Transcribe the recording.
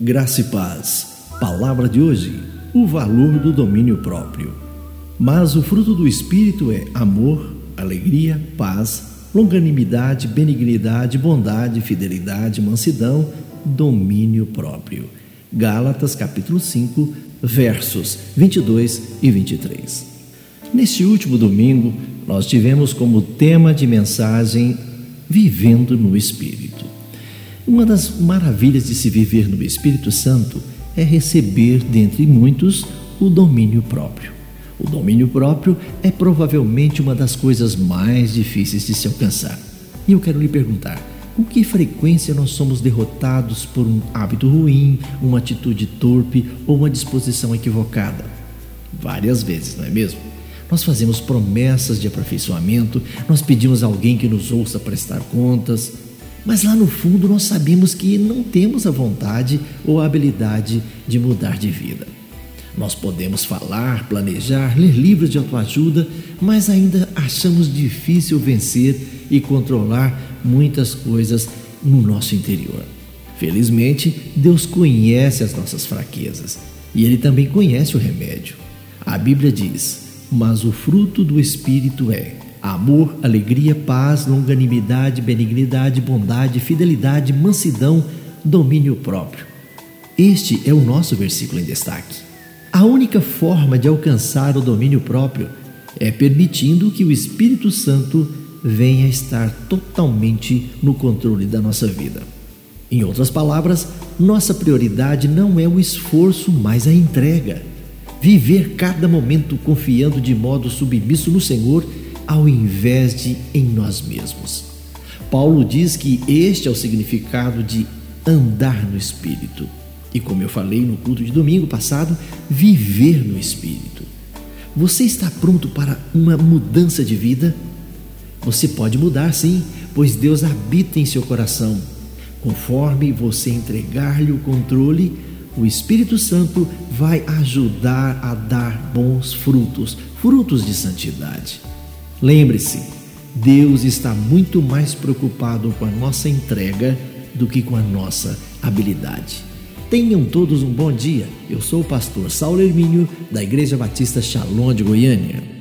Graça e paz. Palavra de hoje: o valor do domínio próprio. Mas o fruto do Espírito é amor, alegria, paz, longanimidade, benignidade, bondade, fidelidade, mansidão, domínio próprio. Gálatas capítulo 5, versos 22 e 23. Neste último domingo, nós tivemos como tema de mensagem Vivendo no Espírito. Uma das maravilhas de se viver no Espírito Santo é receber, dentre muitos, o domínio próprio. O domínio próprio é provavelmente uma das coisas mais difíceis de se alcançar. E eu quero lhe perguntar: com que frequência nós somos derrotados por um hábito ruim, uma atitude torpe ou uma disposição equivocada? Várias vezes, não é mesmo? Nós fazemos promessas de aperfeiçoamento, nós pedimos a alguém que nos ouça prestar contas, mas lá no fundo nós sabemos que não temos a vontade ou a habilidade de mudar de vida. Nós podemos falar, planejar, ler livros de autoajuda, mas ainda achamos difícil vencer e controlar muitas coisas no nosso interior. Felizmente, Deus conhece as nossas fraquezas e Ele também conhece o remédio. A Bíblia diz: Mas o fruto do Espírito é amor, alegria, paz, longanimidade, benignidade, bondade, fidelidade, mansidão, domínio próprio. Este é o nosso versículo em destaque. A única forma de alcançar o domínio próprio é permitindo que o Espírito Santo venha estar totalmente no controle da nossa vida. Em outras palavras, nossa prioridade não é o esforço, mas a entrega. Viver cada momento confiando de modo submisso no Senhor ao invés de em nós mesmos. Paulo diz que este é o significado de andar no Espírito. E como eu falei no culto de domingo passado, viver no Espírito. Você está pronto para uma mudança de vida? Você pode mudar sim, pois Deus habita em seu coração. Conforme você entregar-lhe o controle, o Espírito Santo vai ajudar a dar bons frutos, frutos de santidade. Lembre-se, Deus está muito mais preocupado com a nossa entrega do que com a nossa habilidade. Tenham todos um bom dia. Eu sou o pastor Saulo Hermínio, da Igreja Batista Shalom de Goiânia.